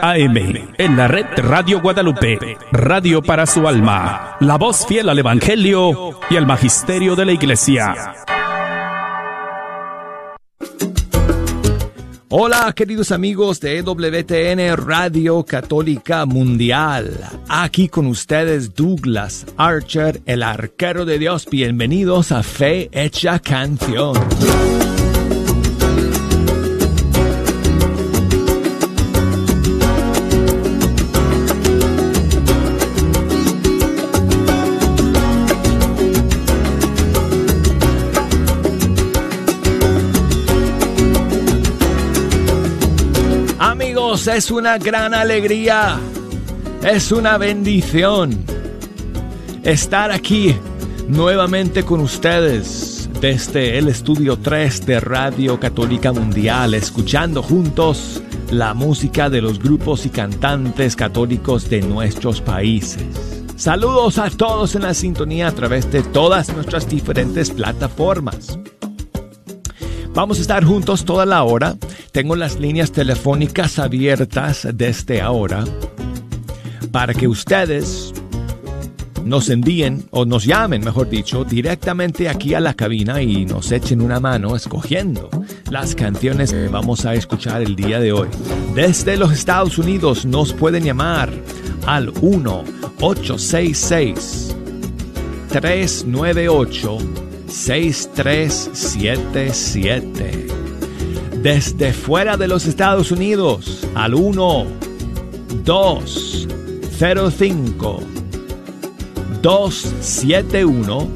AM, en la red Radio Guadalupe, radio para su alma, la voz fiel al Evangelio y al Magisterio de la Iglesia. Hola queridos amigos de WTN Radio Católica Mundial. Aquí con ustedes Douglas Archer, el arquero de Dios. Bienvenidos a Fe Hecha Canción. Es una gran alegría, es una bendición estar aquí nuevamente con ustedes desde el estudio 3 de Radio Católica Mundial, escuchando juntos la música de los grupos y cantantes católicos de nuestros países. Saludos a todos en la sintonía a través de todas nuestras diferentes plataformas. Vamos a estar juntos toda la hora. Tengo las líneas telefónicas abiertas desde ahora para que ustedes nos envíen o nos llamen, mejor dicho, directamente aquí a la cabina y nos echen una mano escogiendo las canciones que vamos a escuchar el día de hoy. Desde los Estados Unidos nos pueden llamar al 1 866 398 6377. Desde fuera de los Estados Unidos al 1 205 271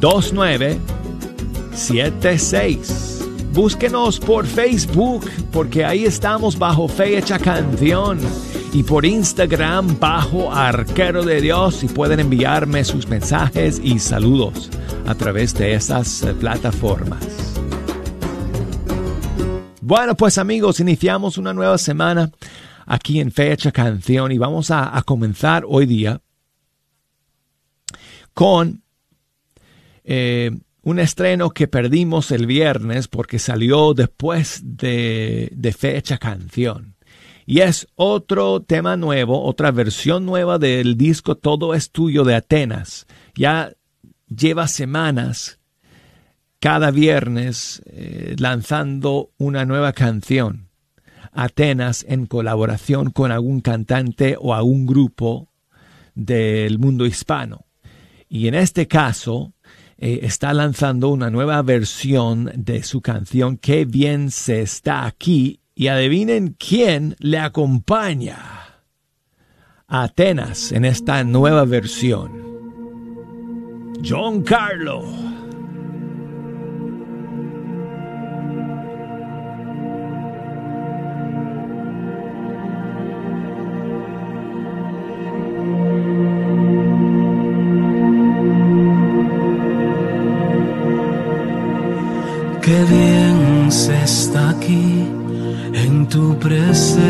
2976. Búsquenos por Facebook porque ahí estamos bajo Fecha Canción y por Instagram bajo Arquero de Dios y pueden enviarme sus mensajes y saludos a través de esas eh, plataformas. Bueno, pues amigos, iniciamos una nueva semana aquí en Fecha Canción y vamos a, comenzar hoy día con eh, un estreno que perdimos el viernes porque salió después de, de Fecha Canción. Y es otro tema nuevo, otra versión nueva del disco Todo es tuyo de Atenas. Ya lleva semanas cada viernes eh, lanzando una nueva canción. Atenas en colaboración con algún cantante o algún grupo del mundo hispano. Y en este caso eh, está lanzando una nueva versión de su canción Qué bien se está aquí y adivinen quién le acompaña. Atenas en esta nueva versión. John Carlo. Qué bien se está aquí en tu presencia,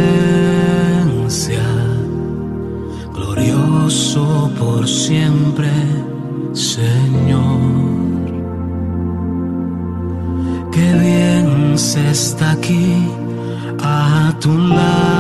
glorioso por siempre, a tu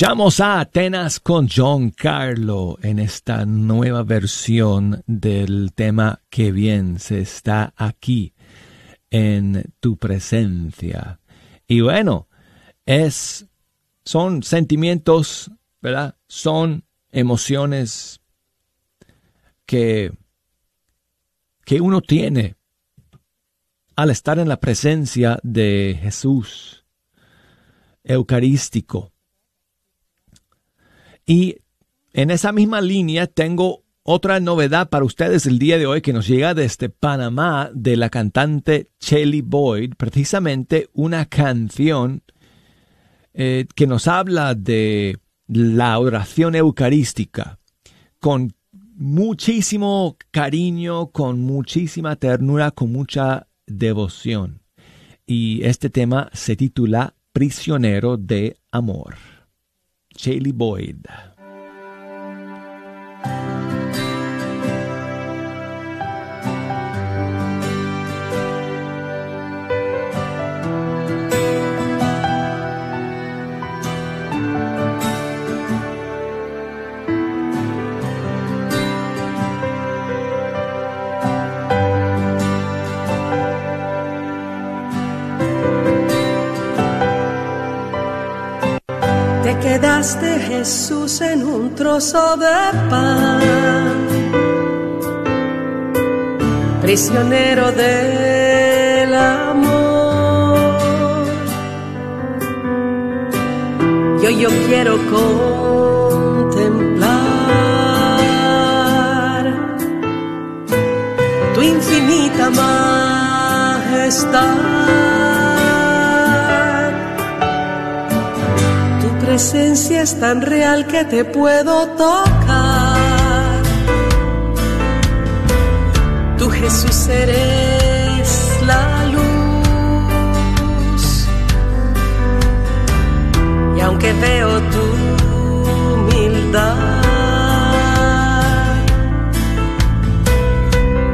Escuchamos a Atenas con John Carlo en esta nueva versión del tema Que bien se está aquí en tu presencia. Y bueno, es son sentimientos, ¿verdad? Son emociones que que uno tiene al estar en la presencia de Jesús eucarístico y en esa misma línea tengo otra novedad para ustedes el día de hoy que nos llega desde Panamá de la cantante Shelly Boyd, precisamente una canción eh, que nos habla de la oración eucarística con muchísimo cariño, con muchísima ternura, con mucha devoción. Y este tema se titula Prisionero de Amor. Shaylee Boyd. Quedaste Jesús en un trozo de pan, prisionero del amor. Yo yo quiero contemplar tu infinita majestad presencia es tan real que te puedo tocar. Tú Jesús eres la luz. Y aunque veo tu humildad,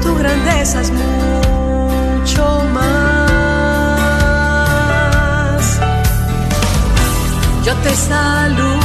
tu promesas mucho te saludo,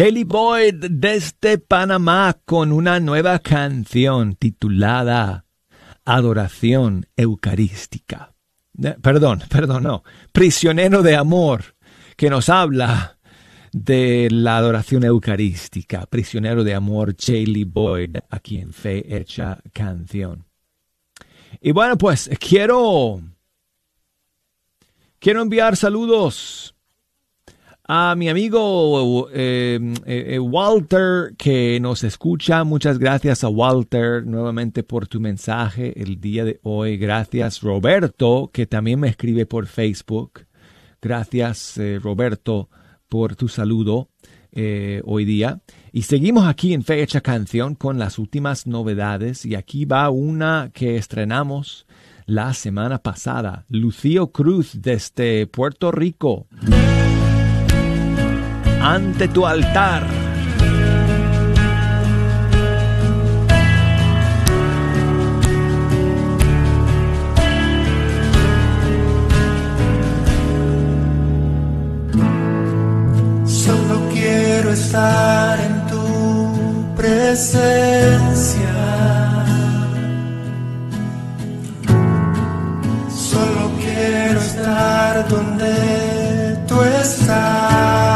Shelly Boyd desde Panamá con una nueva canción titulada Adoración Eucarística. Eh, Perdón, perdón, no. Prisionero de Amor, que nos habla de la adoración eucarística. Prisionero de Amor, Shelly Boyd, aquí en Fe Hecha Canción. Y bueno, pues quiero, quiero enviar saludos a mi amigo eh, eh, Walter que nos escucha. Muchas gracias a Walter nuevamente por tu mensaje el día de hoy. Gracias Roberto que también me escribe por Facebook. Gracias eh, Roberto por tu saludo eh, hoy día. Y seguimos aquí en Fecha Canción con las últimas novedades. Y aquí va una que estrenamos la semana pasada. Lucio Cruz desde Puerto Rico ante tu altar. Solo quiero estar en tu presencia. Solo quiero estar donde tú estás.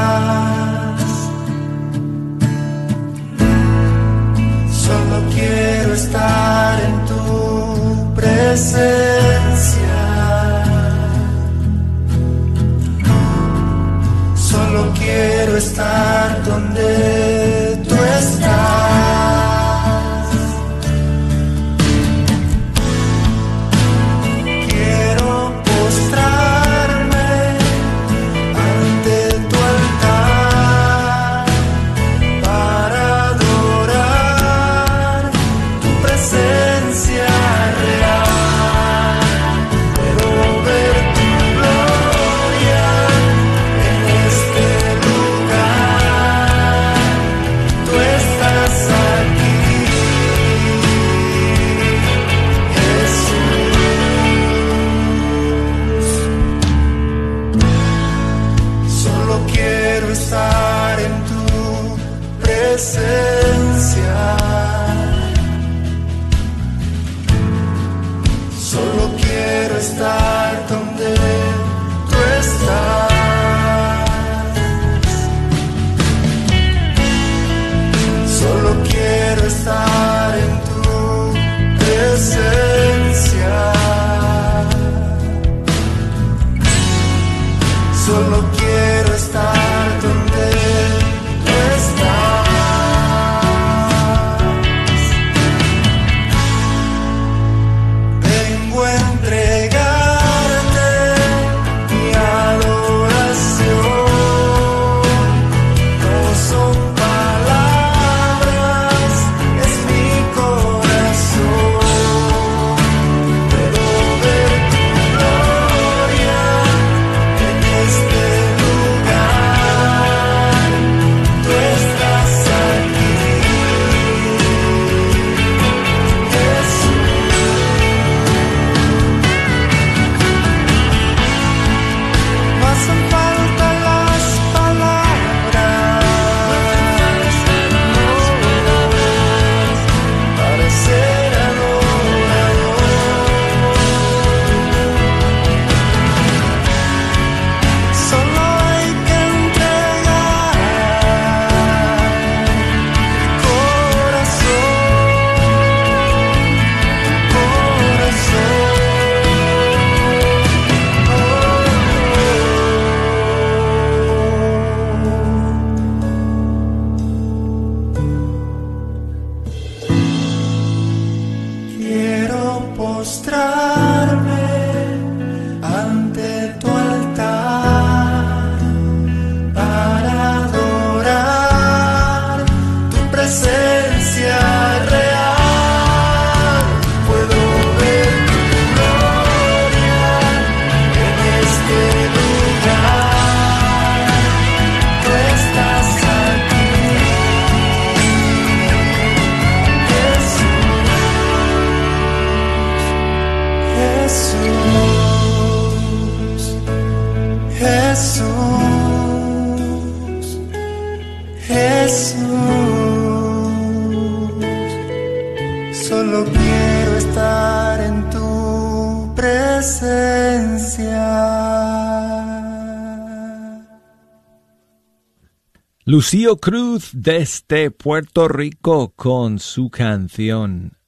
Lucio Cruz desde Puerto Rico con su canción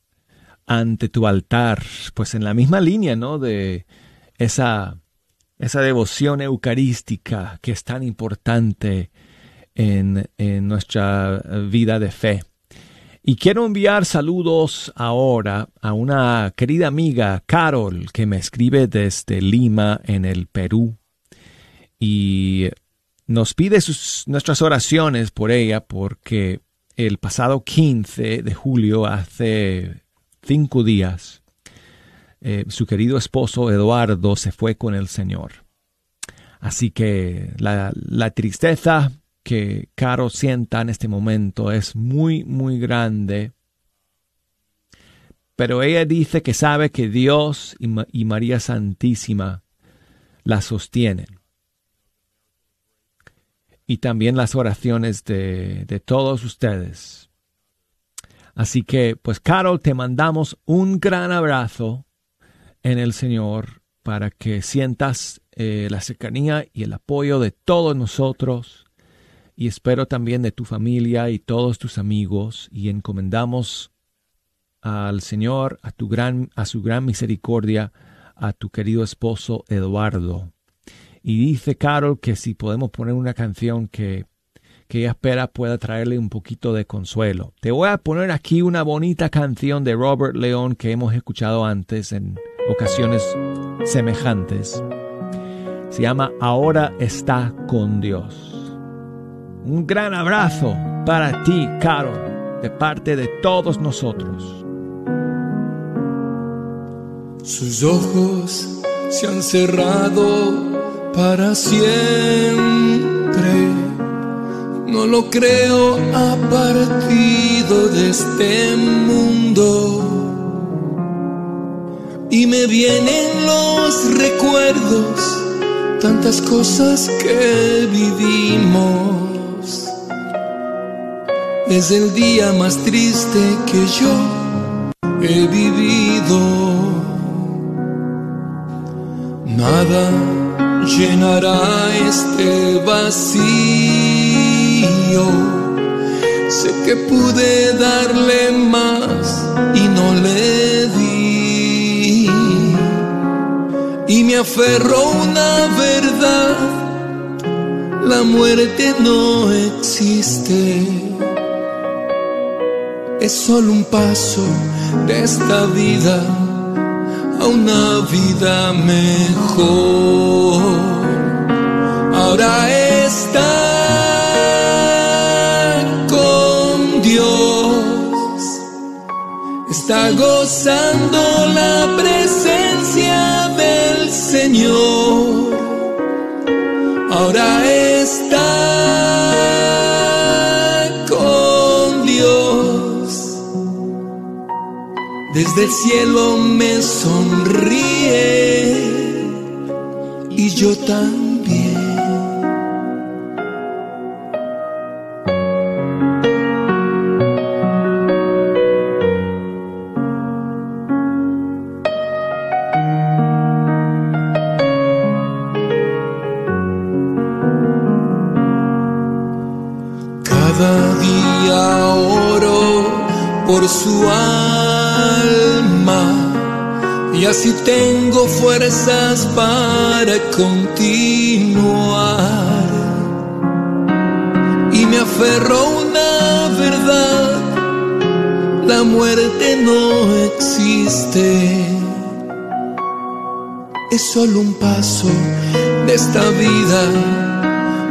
Ante tu altar, pues en la misma línea, ¿no? De esa, esa devoción eucarística que es tan importante en, en nuestra vida de fe. Y quiero enviar saludos ahora a una querida amiga, Carol, que me escribe desde Lima, en el Perú. Y nos pide sus, nuestras oraciones por ella porque el pasado 15 de julio, hace cinco días, eh, su querido esposo Eduardo se fue con el Señor. Así que la, tristeza que Caro sienta en este momento es muy, muy grande. Pero ella dice que sabe que Dios y, y María Santísima la sostienen y también las oraciones de, de todos ustedes. Así que, pues, Carol, te mandamos un gran abrazo en el Señor para que sientas eh, la cercanía y el apoyo de todos nosotros y espero también de tu familia y todos tus amigos y encomendamos al Señor, a, tu gran, a su gran misericordia, a tu querido esposo Eduardo. Y dice Carol que si podemos poner una canción que, que ella espera pueda traerle un poquito de consuelo. Te voy a poner aquí una bonita canción de Robert León que hemos escuchado antes en ocasiones semejantes. Se llama Ahora está con Dios. Un gran abrazo para ti, Carol, de parte de todos nosotros. Sus ojos se han cerrado para siempre. No lo creo, ha partido de este mundo. Y me vienen los recuerdos, tantas cosas que vivimos. es el día más triste que yo he vivido. Nada llenará este vacío. Sé que pude darle más y no le di. Y me aferró una verdad, la muerte no existe. Es solo un paso de esta vida una vida mejor. Ahora está con Dios, está gozando la presencia del Señor. Ahora desde el cielo me sonríe y yo también. Cada día oro por su alma y así tengo fuerzas para continuar. Y me aferro a una verdad, la muerte no existe. Es solo un paso de esta vida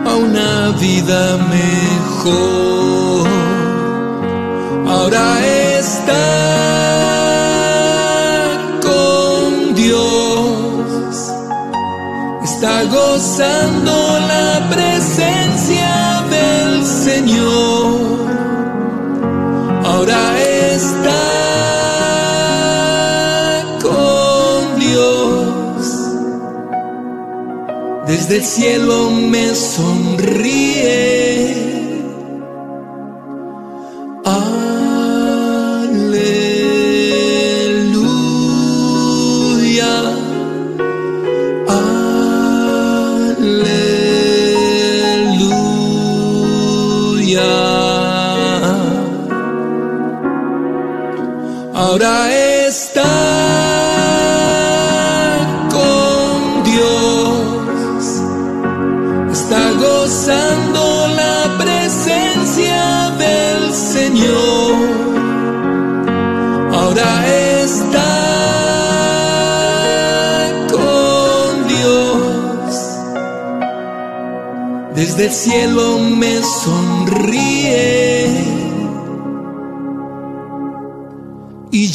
a una vida mejor. Ahora está gozando la presencia del Señor. Ahora está con Dios desde el cielo me sonríe. Ahora está con Dios, está gozando la presencia del Señor. Ahora está con Dios, desde el cielo me sonríe.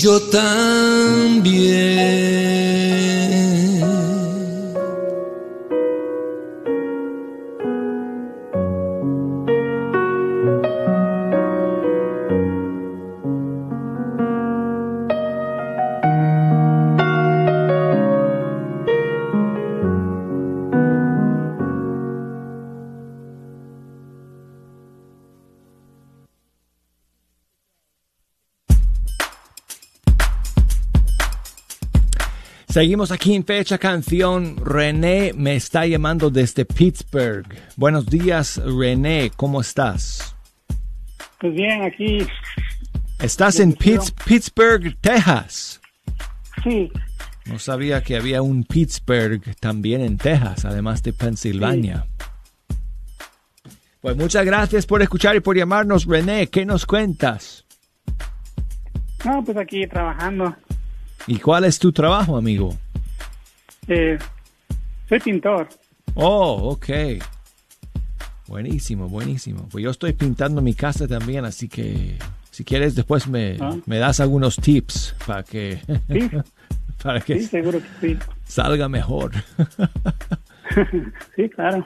Yo también. Seguimos aquí en Fecha Canción. René me está llamando desde Pittsburgh. Buenos días, René. ¿Cómo estás? Pues bien, aquí Estás en Pitts- Pittsburgh, Texas. sí, No sabía que había un Pittsburgh también en Texas, además de Pensilvania. Pues muchas gracias por escuchar y por llamarnos, René. ¿Qué nos cuentas? no, pues aquí trabajando. ¿Y cuál es tu trabajo, amigo? Eh, soy pintor. Oh, ok. Buenísimo, buenísimo. Pues yo estoy pintando mi casa también, así que si quieres después me, Ah. me das algunos tips para que, Sí, para que sí, seguro que sí. salga mejor. Sí, claro.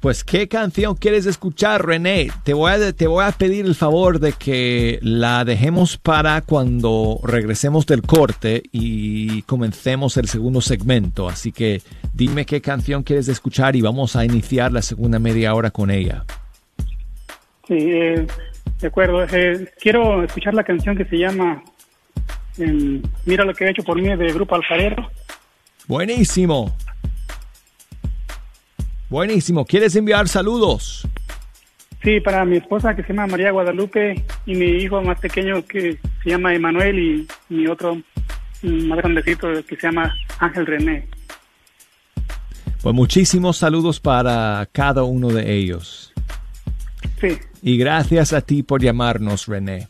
Pues, ¿qué canción quieres escuchar, René? Te voy, a, te voy a pedir el favor de que la dejemos para cuando regresemos del corte y comencemos el segundo segmento. Así que dime qué canción quieres escuchar y vamos a iniciar la segunda media hora con ella. Sí, eh, de acuerdo. Eh, quiero escuchar la canción que se llama em, Mira lo que he hecho por mí de Grupo Alfarero. Buenísimo. Buenísimo. ¿Quieres enviar saludos? Sí, para mi esposa que se llama María Guadalupe y mi hijo más pequeño que se llama Emanuel y mi otro más grandecito que se llama Ángel René. Pues muchísimos saludos para cada uno de ellos. Sí, Y gracias a ti por llamarnos, René.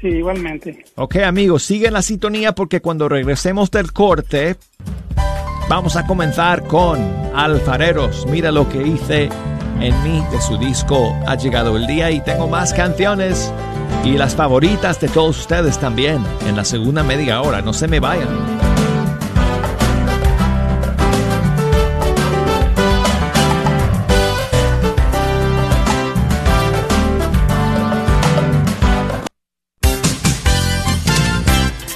sí, igualmente. Ok amigos, sigue la sintonía porque cuando regresemos del corte vamos a comenzar con Alfareros. Mira lo que hice en mí de su disco Ha llegado el día y tengo más canciones y las favoritas de todos ustedes también en la segunda media hora. No se me vayan.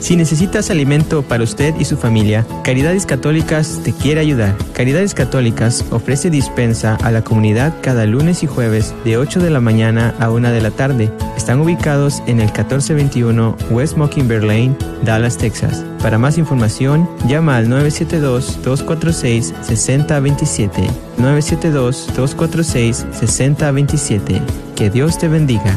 Si necesitas alimento para usted y su familia, Caridades Católicas te quiere ayudar. Caridades Católicas ofrece dispensa a la comunidad cada lunes y jueves de 8 de la mañana a 1 de la tarde. Están ubicados en el 1421 West Mockingbird Lane, Dallas, Texas. Para más información, llama al 972-246-6027. 972-246-6027. Que Dios te bendiga.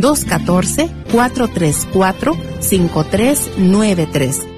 214-434-5393.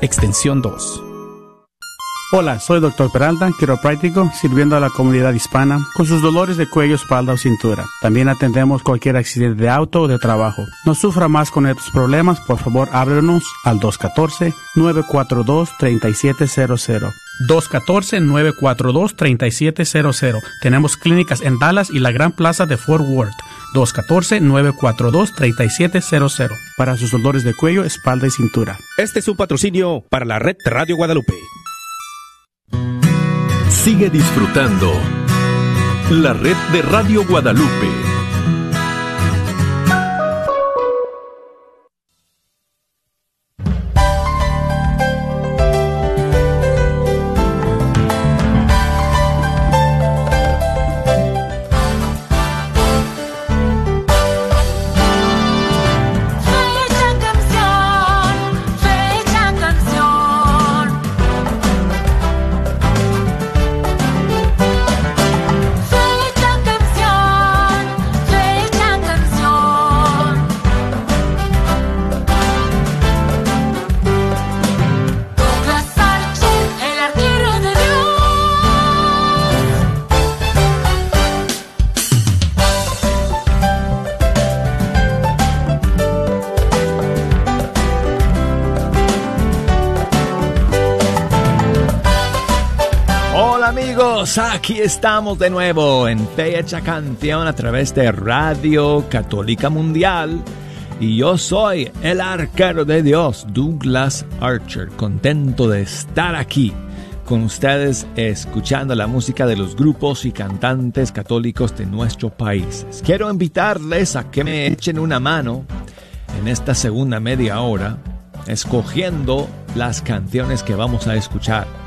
extensión 2. Hola, soy Dr. Peralta, quiropráctico, sirviendo a la comunidad hispana con sus dolores de cuello, espalda o cintura. También atendemos cualquier accidente de auto o de trabajo. No sufra más con estos problemas, por favor háblenos al 214-942-3700. 214-942-3700. Tenemos clínicas en Dallas y la Gran Plaza de Fort Worth. 214-942-3700. Para sus dolores de cuello, espalda y cintura. Este es un patrocinio para la red de Radio Guadalupe. Sigue disfrutando la red de Radio Guadalupe. Aquí estamos de nuevo en Fecha Canción a través de Radio Católica Mundial. Y yo soy el arquero de Dios, Douglas Archer, contento de estar aquí con ustedes escuchando la música de los grupos y cantantes católicos de nuestro país. Quiero invitarles a que me echen una mano en esta segunda media hora escogiendo las canciones que vamos a escuchar.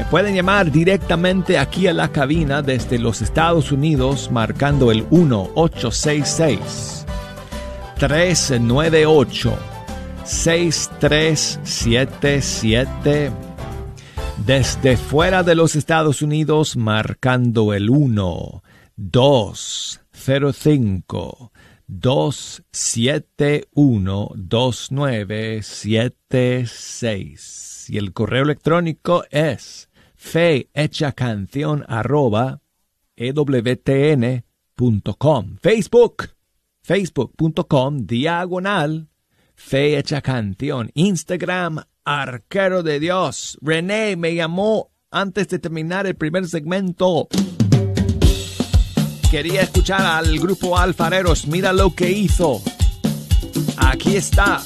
Me pueden llamar directamente aquí a la cabina desde los Estados Unidos marcando el 1866 398 6377 desde fuera de los Estados Unidos marcando el 1 205 271 2976 y el correo electrónico es canción arroba ewtn.com Facebook facebook.com diagonal fe hecha canción Instagram arquero de Dios René me llamó antes de terminar el primer segmento quería escuchar al grupo Alfareros. Mira lo que hizo. Aquí está.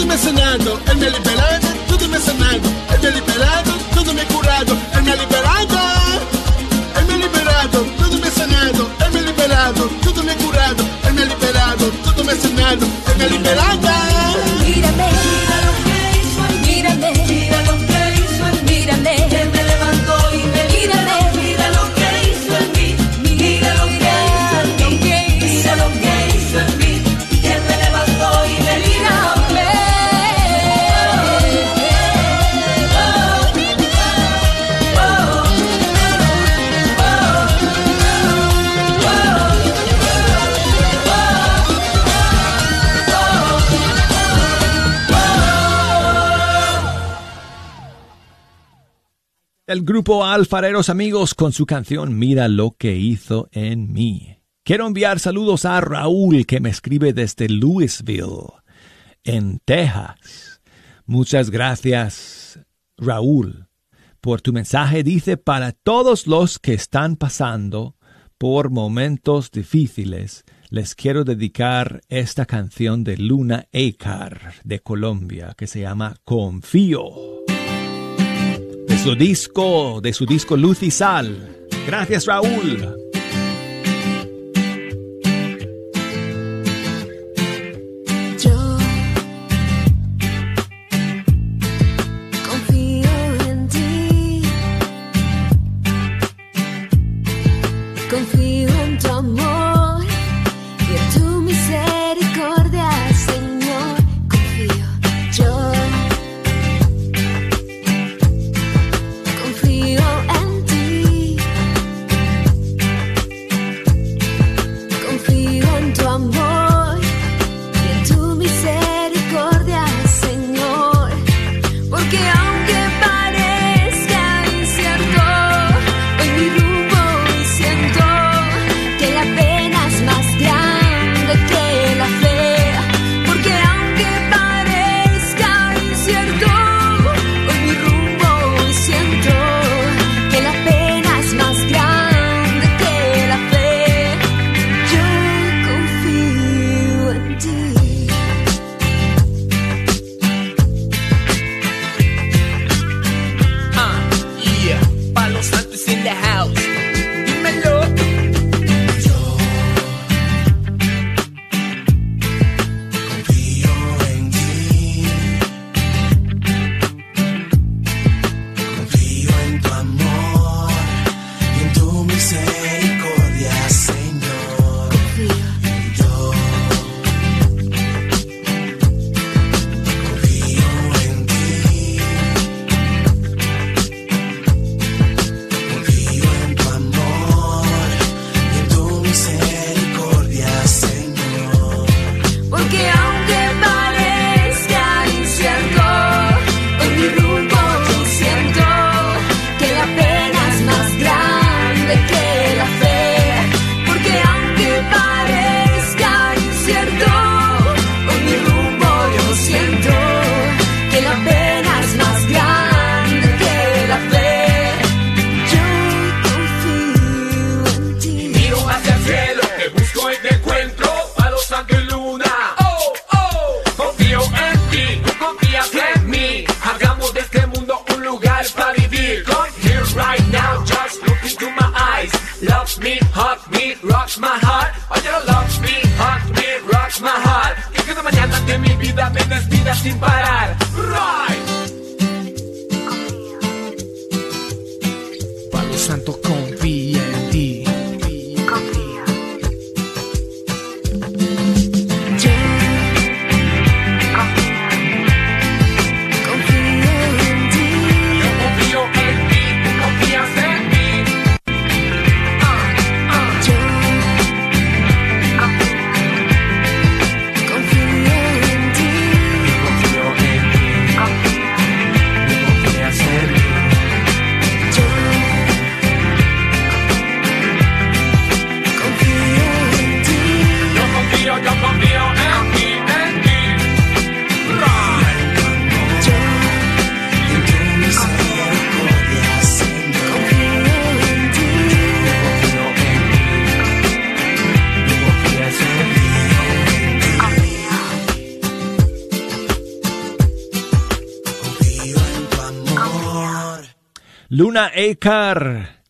tudo me ensinando, ele me é liberando, tudo me ensinando, ele me é liberando, tudo me curado, ele me liberando, ele me liberado, tudo me ensinando, ele me liberado, tudo me curado, ele me liberado, tudo me ensinando, ele me liberado. El grupo Alfareros Amigos con su canción Mira lo que hizo en mí. Quiero enviar saludos a Raúl que me escribe desde Louisville, en Texas. Muchas gracias, Raúl, por tu mensaje. Dice, para todos los que están pasando por momentos difíciles, les quiero dedicar esta canción de Luna Ekar de Colombia que se llama Confío de su disco, de su disco Luz y Sal. Gracias, Raúl. Me, rock my heart. Oye, love me, hug me, rock my heart. Que cada mañana de mi vida me despida sin parar.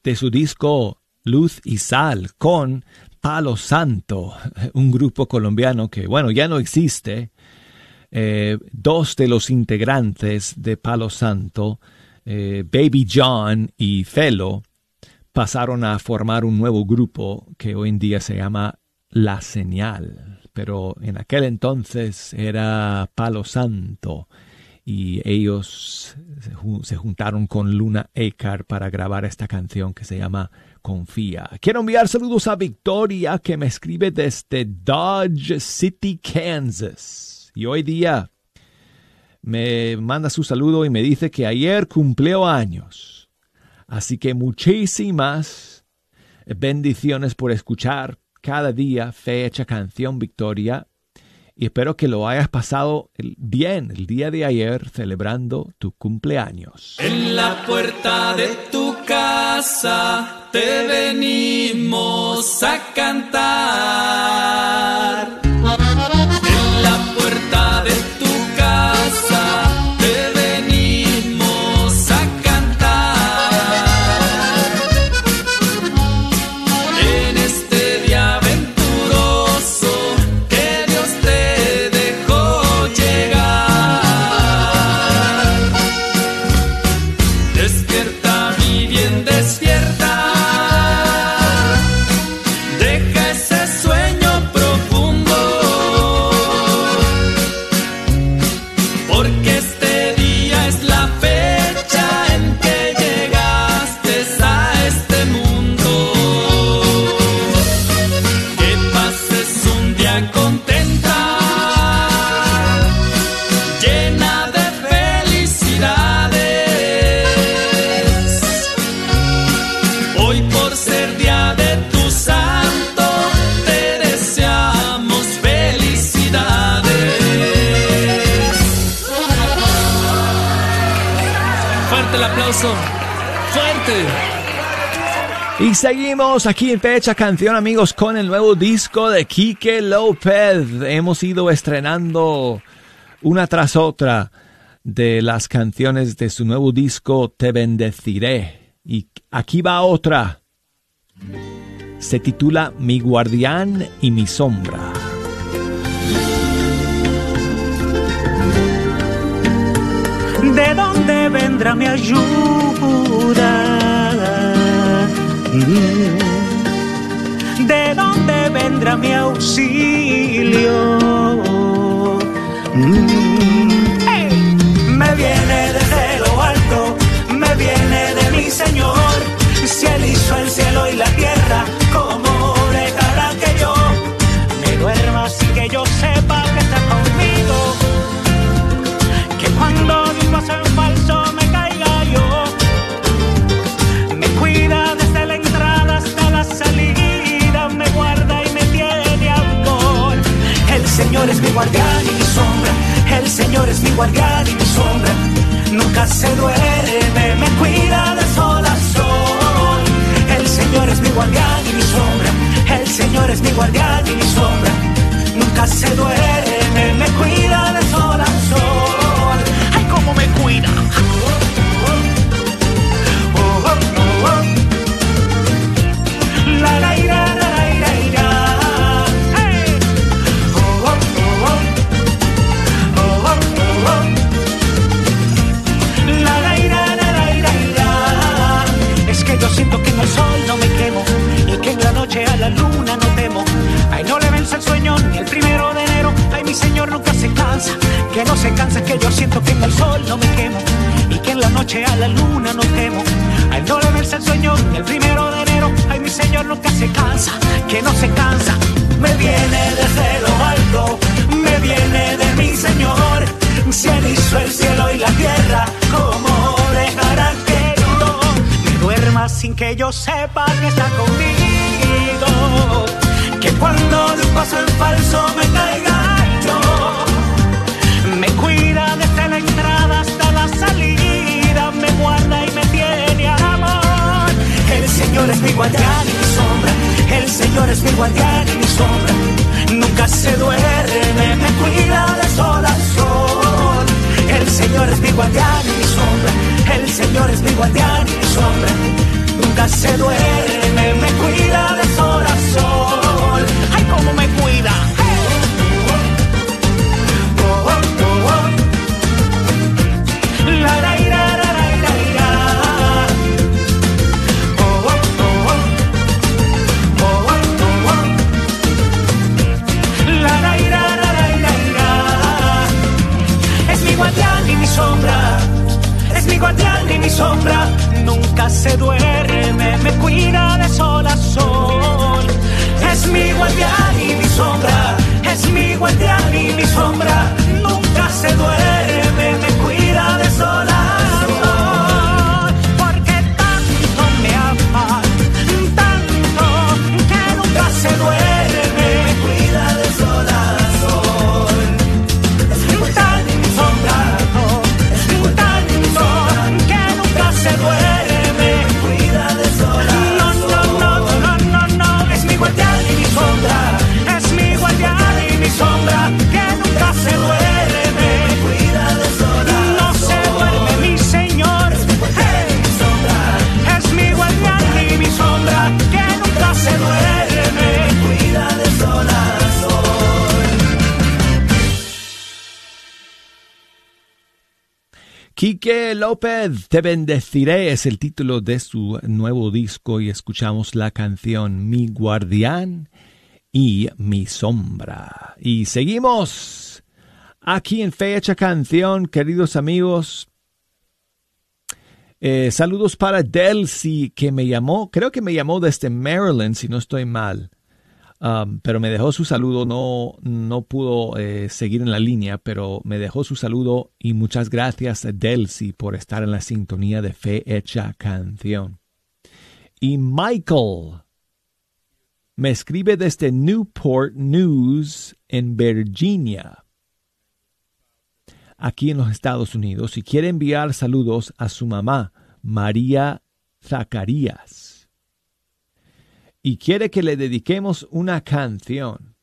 De su disco Luz y Sal con Palo Santo, un grupo colombiano que, bueno, ya no existe. Eh, dos de los integrantes de Palo Santo, eh, Baby John y Felo, pasaron a formar un nuevo grupo que hoy en día se llama La Señal. Pero en aquel entonces era Palo Santo y ellos se ju- se juntaron con Luna Ekar para grabar esta canción que se llama Confía. Quiero enviar saludos a Victoria que me escribe desde Dodge City, Kansas. Y hoy día me manda su saludo y me dice que ayer cumplió años. Así que muchísimas bendiciones por escuchar cada día fecha, canción, victoria. Y espero que lo hayas pasado bien el día de ayer celebrando tu cumpleaños. En la puerta de tu casa te venimos a cantar. Y seguimos aquí en Fecha Canción, amigos, con el nuevo disco de Quique López. Hemos ido estrenando una tras otra de las canciones de su nuevo disco Te Bendeciré. Y aquí va otra. Se titula Mi guardián y mi sombra. ¿De dónde vendrá mi ayuda? ¿De dónde vendrá mi auxilio? Mm. Me viene desde lo alto, me viene de mi Señor. Si Él hizo el cielo y la tierra, ¿cómo dejará que yo me duerma sin que yo sepa que Señor es mi guardián y mi sombra, el Señor es mi guardián y mi sombra, nunca se duerme, me cuida de sol a sol. El Señor es mi guardián y mi sombra, el Señor es mi guardián y mi sombra, nunca se duerme, me cuida de sol a sol. Ay, cómo me cuida. Que no se cansa, que yo siento que en el sol no me quemo y que en la noche a la luna no temo. Ay, no le vence el sueño el primero de enero. Ay, mi señor nunca se cansa, que no se cansa. Me viene desde lo alto, me viene de mi señor. Si él hizo el cielo y la tierra, ¿cómo dejará que yo me duerma sin que yo sepa que está conmigo? Que cuando un paso en falso me caiga guardián y mi sombra, el Señor es mi guardián y mi sombra. Nunca se duerme, me cuida de sol a. El Señor es mi guardián y mi sombra, el Señor es mi guardián y mi sombra. Nunca se duerme, me cuida de sol a. Ay, cómo me cuida. mi sombra, es mi guardián y mi sombra. Nunca se duerme, me cuida de sol a sol. Es mi guardián y mi sombra, es mi guardián y mi sombra. Nunca se duerme, me Quique López, Te bendeciré es el título de su nuevo disco y escuchamos la canción Mi guardián y mi sombra. Y seguimos aquí en Fecha Canción, queridos amigos. Eh, saludos para Delcy, que me llamó, creo que me llamó desde Maryland, si no estoy mal. Um, pero me dejó su saludo, no, no pudo eh, seguir en la línea, pero me dejó su saludo y muchas gracias a Delcy por estar en la sintonía de Fe Hecha Canción. Y Michael me escribe desde Newport News en Virginia, aquí en los Estados Unidos, y quiere enviar saludos a su mamá, María Zacarías y quiere que le dediquemos una canción.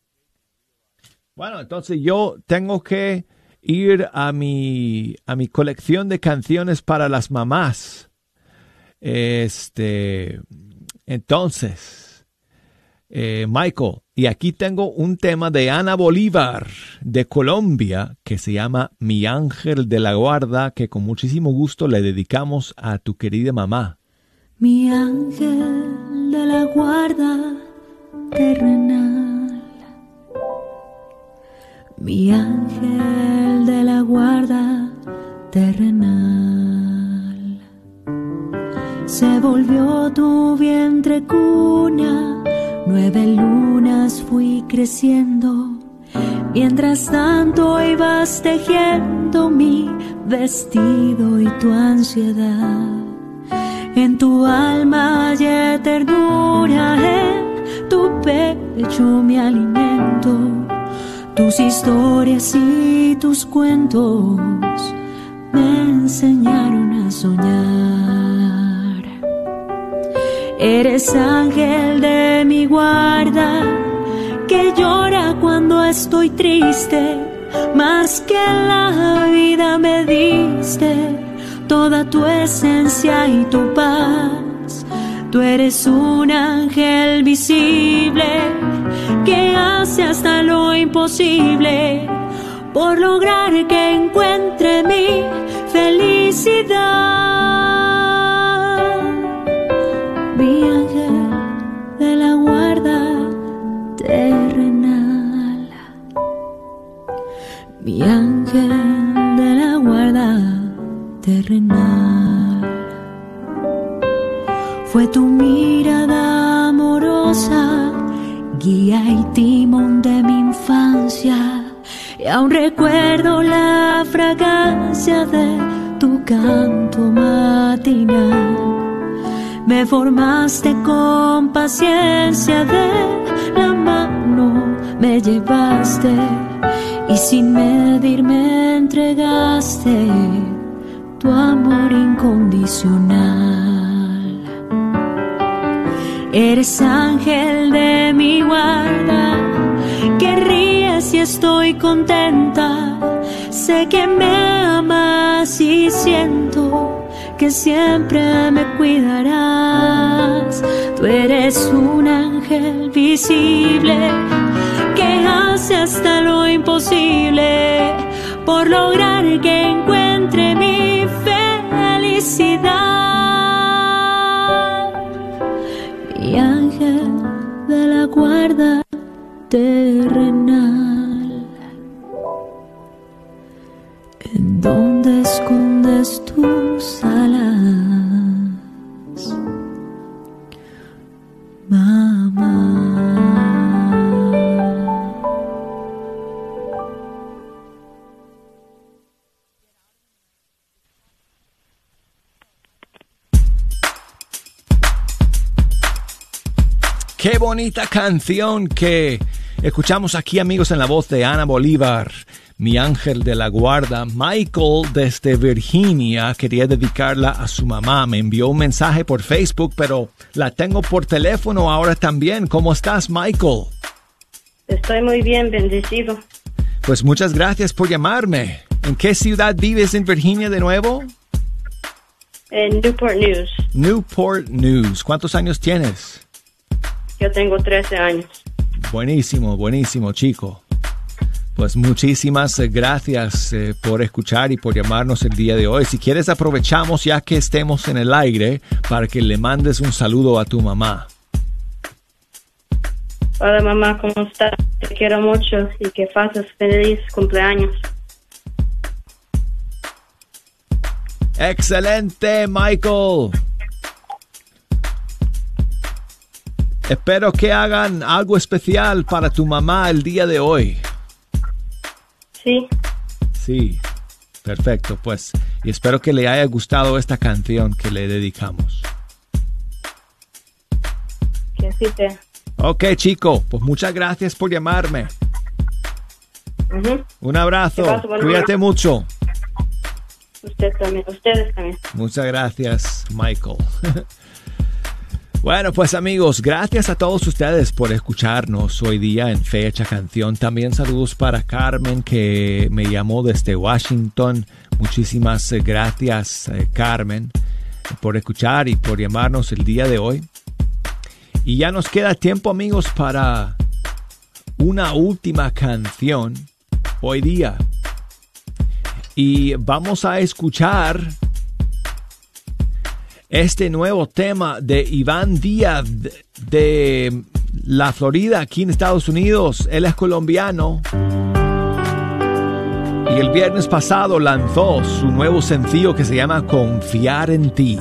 Bueno, entonces yo tengo que ir a mi, a mi colección de canciones para las mamás. Este, entonces, eh, Michael, y aquí tengo un tema de Ana Bolívar de Colombia que se llama Mi ángel de la guarda, que con muchísimo gusto le dedicamos a tu querida mamá. Mi ángel de la guarda terrenal. Mi ángel de la guarda terrenal. Se volvió tu vientre cuna, nueve lunas fui creciendo. Mientras tanto ibas tejiendo mi vestido y tu ansiedad. En tu alma hay ternura, en tu pecho mi alimento. Tus historias y tus cuentos me enseñaron a soñar. Eres ángel de mi guarda, que llora cuando estoy triste, más que la vida me diste toda tu esencia y tu paz. Tú eres un ángel visible que hace hasta lo imposible por lograr que encuentre mi felicidad. Mi ángel de la guarda terrenal. Mi ángel Fue tu mirada amorosa, guía y timón de mi infancia. Y aún recuerdo la fragancia de tu canto matinal. Me formaste con paciencia de la mano, me llevaste y sin medir me entregaste tu amor incondicional. Eres ángel de mi guarda, que ríes si estoy contenta. Sé que me amas y siento que siempre me cuidarás. Tú eres un ángel visible que hace hasta lo imposible por lograr que encuentre mi Mi ángel de la guarda terrenal. ¿En dónde escondes tus alas? Bonita canción que escuchamos aquí amigos en la voz de Ana Bolívar, mi ángel de la guarda. Michael desde Virginia quería dedicarla a su mamá. Me envió un mensaje por Facebook, pero la tengo por teléfono ahora también. ¿Cómo estás, Michael? Estoy muy bien, bendecido. Pues muchas gracias por llamarme. ¿En qué ciudad vives en Virginia de nuevo? En Newport News. Newport News. ¿Cuántos años tienes? Yo tengo 13 años. Buenísimo, buenísimo, chico. Pues muchísimas eh, gracias eh, por escuchar y por llamarnos el día de hoy. Si quieres aprovechamos ya que estemos en el aire para que le mandes un saludo a tu mamá. Hola mamá, ¿cómo estás? Te quiero mucho y que pases feliz cumpleaños. Excelente, Michael. Espero que hagan algo especial para tu mamá el día de hoy. Sí, Sí, perfecto, pues. Y espero que le haya gustado esta canción que le dedicamos. que así te. Ok, chico, pues muchas gracias por llamarme. Ujú. Un abrazo. Buen Cuídate mucho. Usted también, ustedes también. Muchas gracias, Michael. Bueno, pues amigos, gracias a todos ustedes por escucharnos hoy día en Fecha Canción. También saludos para Carmen que me llamó desde Washington. Muchísimas eh, gracias, eh, Carmen, por escuchar y por llamarnos el día de hoy. Y ya nos queda tiempo, amigos, para una última canción hoy día. Y vamos a escuchar este nuevo tema de Iván Díaz de la Florida, aquí en Estados Unidos. Él es colombiano. Y el viernes pasado lanzó su nuevo sencillo que se llama Confiar en ti.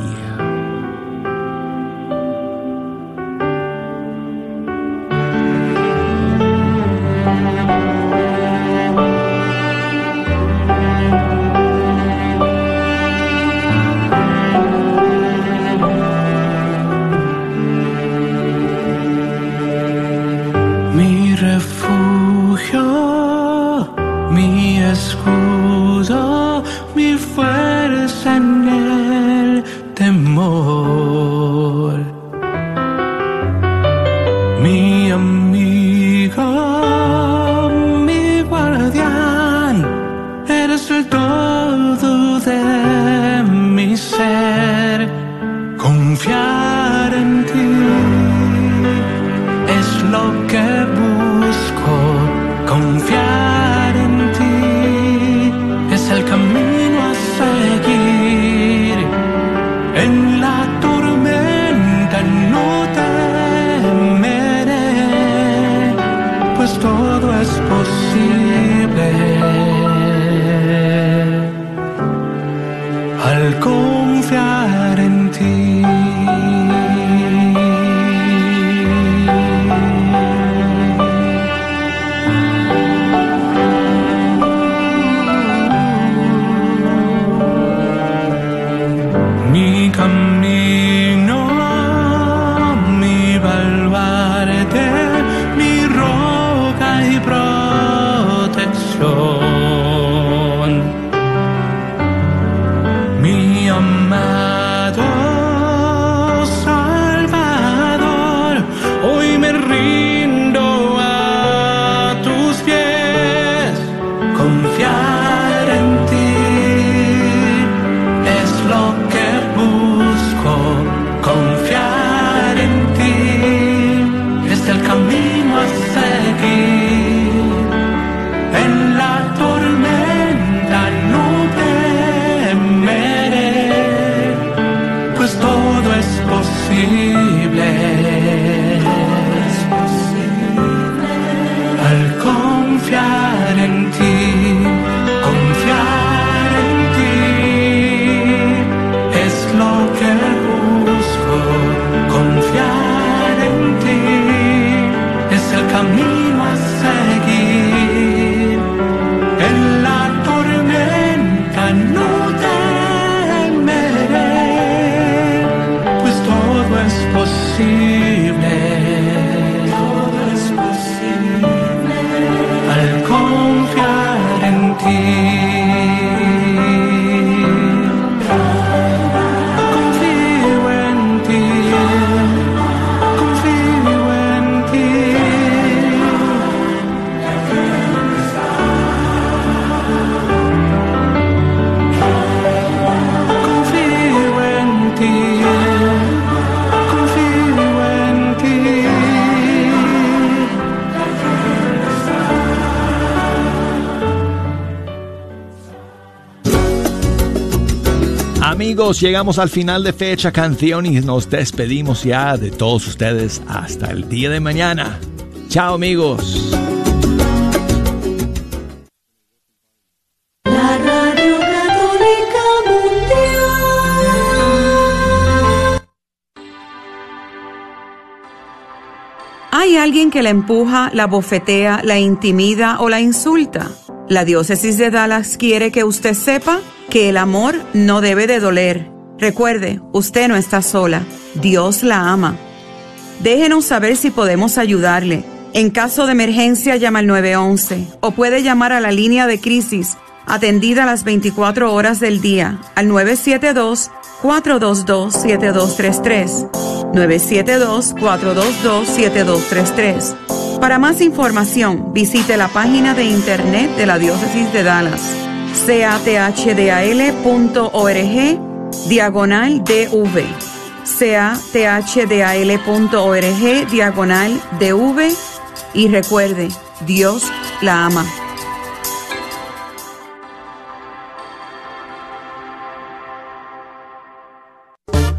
Llegamos al final de fecha canción y nos despedimos ya de todos ustedes hasta el día de mañana. Chao amigos. La Radio Católica Mundial. ¿Hay alguien que la empuja, la bofetea, la intimida o la insulta? La diócesis de Dallas quiere que usted sepa que el amor no debe de doler. Recuerde, usted no está sola. Dios la ama. Déjenos saber si podemos ayudarle. En caso de emergencia, llama al 911 o puede llamar a la línea de crisis atendida las 24 horas del día al 972-422-7233. 972-422-7233. Para más información, visite la página de internet de la Diócesis de Dallas, cathdal.org, diagonal DV. cathdal.org, diagonal DV. Y recuerde, Dios la ama.